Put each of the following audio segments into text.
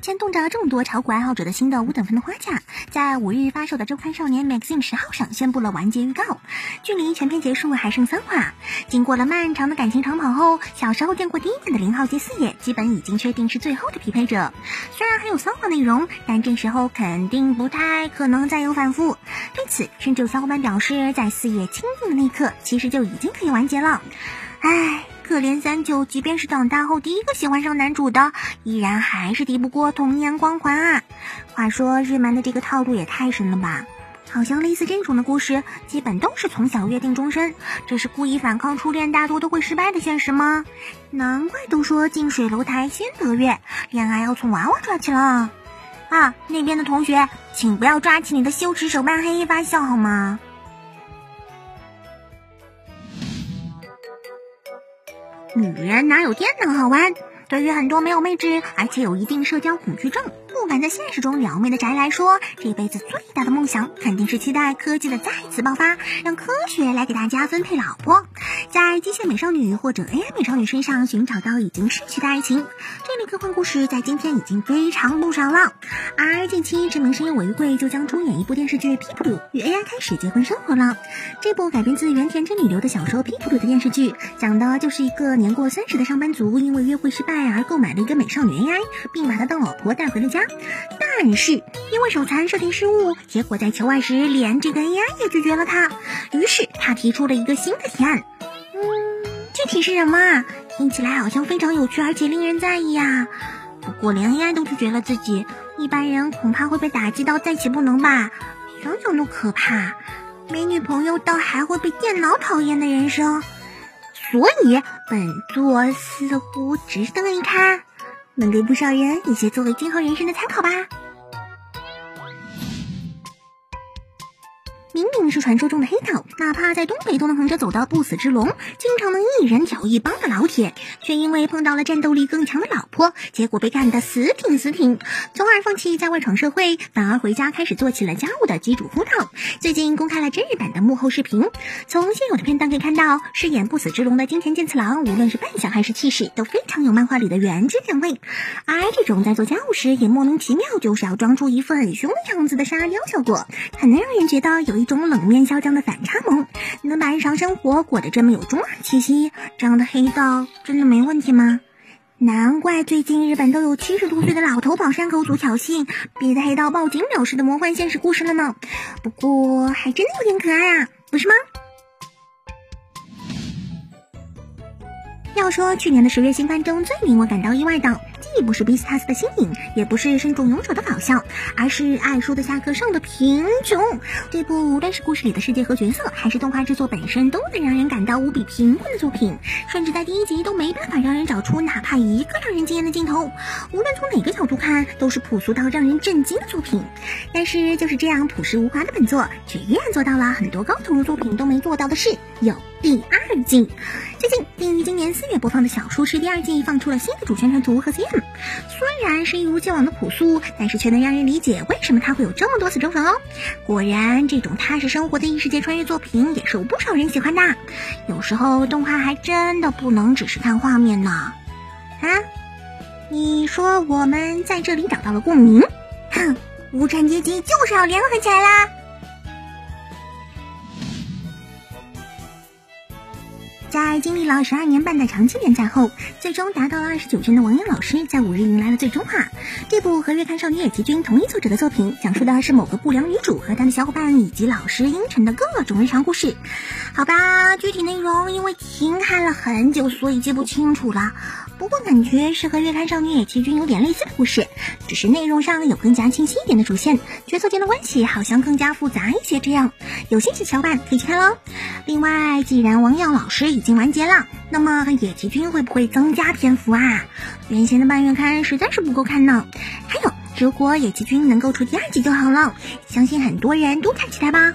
牵动着众多炒股爱好者的心的五等分的花架，在五日发售的周刊少年 Magazine 十号上宣布了完结预告。距离全片结束还剩三话，经过了漫长的感情长跑后，小时候见过第一面的零号及四野基本已经确定是最后的匹配者。虽然还有三话内容，但这时候肯定不太可能再有反复。对此，甚至有小伙伴表示，在四野亲定的那一刻，其实就已经可以完结了。唉。可怜三九，即便是长大后第一个喜欢上男主的，依然还是敌不过童年光环啊！话说日漫的这个套路也太深了吧？好像类似这种的故事，基本都是从小约定终身，这是故意反抗初恋大多都会失败的现实吗？难怪都说近水楼台先得月，恋爱要从娃娃抓起了。啊，那边的同学，请不要抓起你的羞耻手办黑衣发笑好吗？女人哪有电脑好玩？对于很多没有妹纸，而且有一定社交恐惧症。不敢在现实中撩妹的宅来说，这辈子最大的梦想肯定是期待科技的再次爆发，让科学来给大家分配老婆，在机械美少女或者 AI 美少女身上寻找到已经逝去的爱情。这类科幻故事在今天已经非常不少了。而近期知名声优尾玉贵就将出演一部电视剧《皮普鲁与 AI 开始结婚生活》了。这部改编自原田真理流的小说《皮普鲁》的电视剧，讲的就是一个年过三十的上班族，因为约会失败而购买了一个美少女 AI，并把她当老婆带回了家。但是因为手残设定失误，结果在求爱时连这个 AI 也拒绝了他。于是他提出了一个新的提案，嗯，具体是什么？听起来好像非常有趣，而且令人在意啊。不过连 AI 都拒绝了自己，一般人恐怕会被打击到再起不能吧？想想都可怕。没女朋友倒还会被电脑讨厌的人生，所以本作似乎值得一看。能给不少人一些作为今后人生的参考吧。是传说中的黑道，哪怕在东北都能横着走的不死之龙，经常能一人挑一帮的老铁，却因为碰到了战斗力更强的老婆，结果被干得死挺死挺，从而放弃在外闯社会，反而回家开始做起了家务的机主夫道。最近公开了真人版的幕后视频，从现有的片段可以看到，饰演不死之龙的金田健次郎，无论是扮相还是气势，都非常有漫画里的原汁原味。而这种在做家务时也莫名其妙就是要装出一副很凶的样子的沙雕效果，很能让人觉得有。一种冷面嚣张的反差萌，能把日常生活过得这么有中二气息，这样的黑道真的没问题吗？难怪最近日本都有七十多岁的老头跑山口组挑衅，逼得黑道报警表示的魔幻现实故事了呢。不过还真的有点可爱啊，不是吗？要说去年的十月新番中最令我感到意外的。既不是 Beastars 的新颖，也不是身中勇者的搞笑，而是爱书的下课上的贫穷。这部无论是故事里的世界和角色，还是动画制作本身，都能让人感到无比贫困的作品，甚至在第一集都没办法让人找出哪怕一个让人惊艳的镜头。无论从哪个角度看，都是朴素到让人震惊的作品。但是就是这样朴实无华的本作，却依然做到了很多高投入作品都没做到的事。有第二季，最近定于今年四月播放的小说是第二季放出了新的主宣传图和 CM。虽然是一如既往的朴素，但是却能让人理解为什么他会有这么多死忠粉哦。果然，这种踏实生活的异世界穿越作品也是有不少人喜欢的。有时候动画还真的不能只是看画面呢。啊，你说我们在这里找到了共鸣？哼，无产阶级就是要联合起来啦！在经历了十二年半的长期连载后，最终达到了二十九卷的王阳老师在五日迎来了最终话。这部和《月刊少女野崎君》同一作者的作品，讲述的是某个不良女主和她的小伙伴以及老师阴沉的各种日常故事。好吧，具体内容因为停刊了很久，所以记不清楚了。不过感觉是和《月刊少女野崎君》有点类似的故事，只是内容上有更加清晰一点的主线，角色间的关系好像更加复杂一些。这样，有兴趣的小伙伴可以去看喽。另外，既然王耀老师已经完结了，那么野崎君会不会增加篇幅啊？原先的半月刊实在是不够看呢。还有，如果野崎君能够出第二季就好了，相信很多人都看起来吧。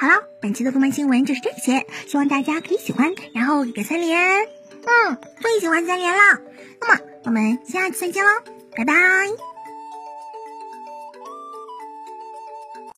好了，本期的动漫新闻就是这些，希望大家可以喜欢，然后给三连。嗯，最喜欢三连了。那么我们下期再见喽，拜拜。